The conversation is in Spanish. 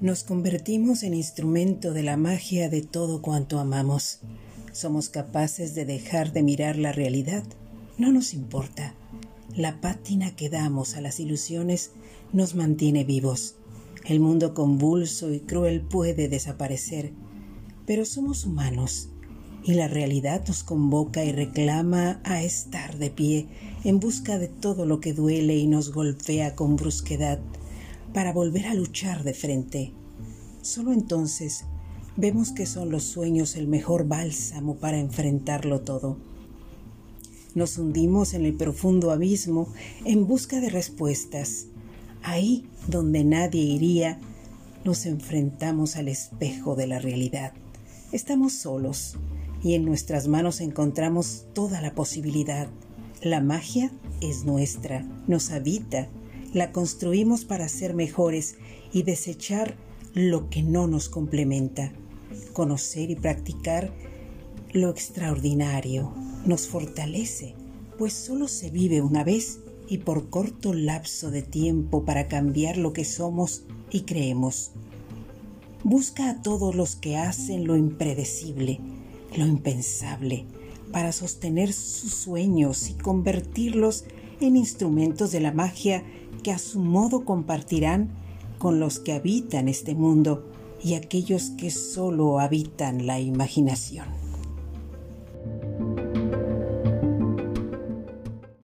Nos convertimos en instrumento de la magia de todo cuanto amamos. Somos capaces de dejar de mirar la realidad. No nos importa. La pátina que damos a las ilusiones nos mantiene vivos. El mundo convulso y cruel puede desaparecer, pero somos humanos y la realidad nos convoca y reclama a estar de pie en busca de todo lo que duele y nos golpea con brusquedad para volver a luchar de frente. Solo entonces vemos que son los sueños el mejor bálsamo para enfrentarlo todo. Nos hundimos en el profundo abismo en busca de respuestas. Ahí donde nadie iría, nos enfrentamos al espejo de la realidad. Estamos solos y en nuestras manos encontramos toda la posibilidad. La magia es nuestra, nos habita la construimos para ser mejores y desechar lo que no nos complementa. Conocer y practicar lo extraordinario nos fortalece, pues solo se vive una vez y por corto lapso de tiempo para cambiar lo que somos y creemos. Busca a todos los que hacen lo impredecible, lo impensable, para sostener sus sueños y convertirlos en instrumentos de la magia que a su modo compartirán con los que habitan este mundo y aquellos que solo habitan la imaginación.